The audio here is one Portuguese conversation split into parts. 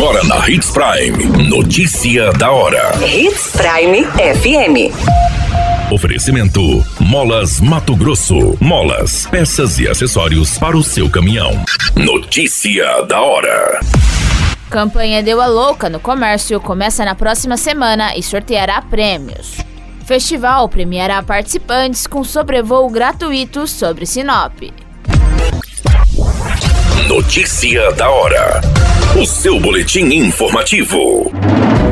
Agora na Hits Prime. Notícia da hora. Hits Prime FM. Oferecimento: Molas Mato Grosso. Molas, peças e acessórios para o seu caminhão. Notícia da hora. Campanha Deu a Louca no Comércio começa na próxima semana e sorteará prêmios. Festival premiará participantes com sobrevoo gratuito sobre Sinop. Notícia da hora. O seu boletim informativo.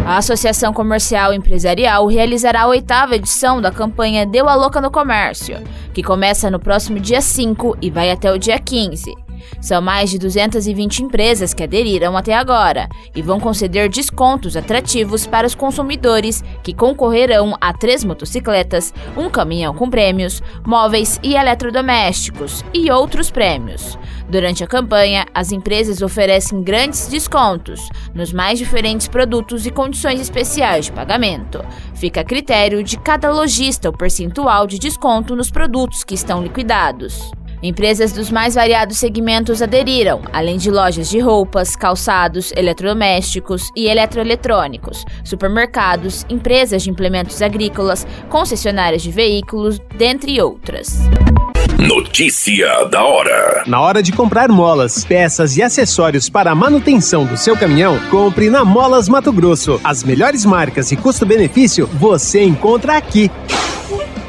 A Associação Comercial Empresarial realizará a oitava edição da campanha Deu a Louca no Comércio, que começa no próximo dia 5 e vai até o dia 15. São mais de 220 empresas que aderiram até agora e vão conceder descontos atrativos para os consumidores que concorrerão a três motocicletas, um caminhão com prêmios, móveis e eletrodomésticos e outros prêmios. Durante a campanha, as empresas oferecem grandes descontos nos mais diferentes produtos e condições especiais de pagamento. Fica a critério de cada lojista o percentual de desconto nos produtos que estão liquidados. Empresas dos mais variados segmentos aderiram, além de lojas de roupas, calçados, eletrodomésticos e eletroeletrônicos, supermercados, empresas de implementos agrícolas, concessionárias de veículos, dentre outras. Notícia da hora. Na hora de comprar molas, peças e acessórios para a manutenção do seu caminhão, compre na Molas Mato Grosso. As melhores marcas e custo-benefício você encontra aqui.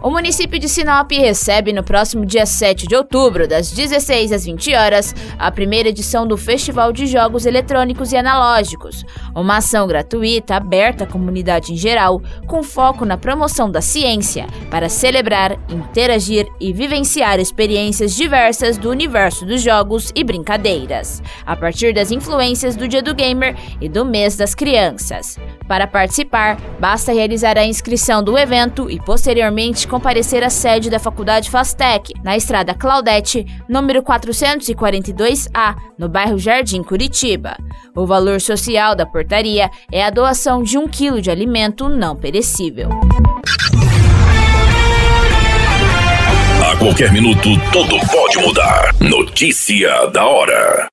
O município de Sinop recebe no próximo dia 7 de outubro, das 16 às 20 horas, a primeira edição do Festival de Jogos Eletrônicos e Analógicos, uma ação gratuita aberta à comunidade em geral, com foco na promoção da ciência, para celebrar, interagir e vivenciar experiências diversas do universo dos jogos e brincadeiras, a partir das influências do Dia do Gamer e do Mês das Crianças. Para participar, basta realizar a inscrição do evento e posteriormente comparecer à sede da Faculdade Fastec, na Estrada Claudete, número 442A, no bairro Jardim Curitiba. O valor social da portaria é a doação de um quilo de alimento não perecível. A qualquer minuto, tudo pode mudar. Notícia da hora.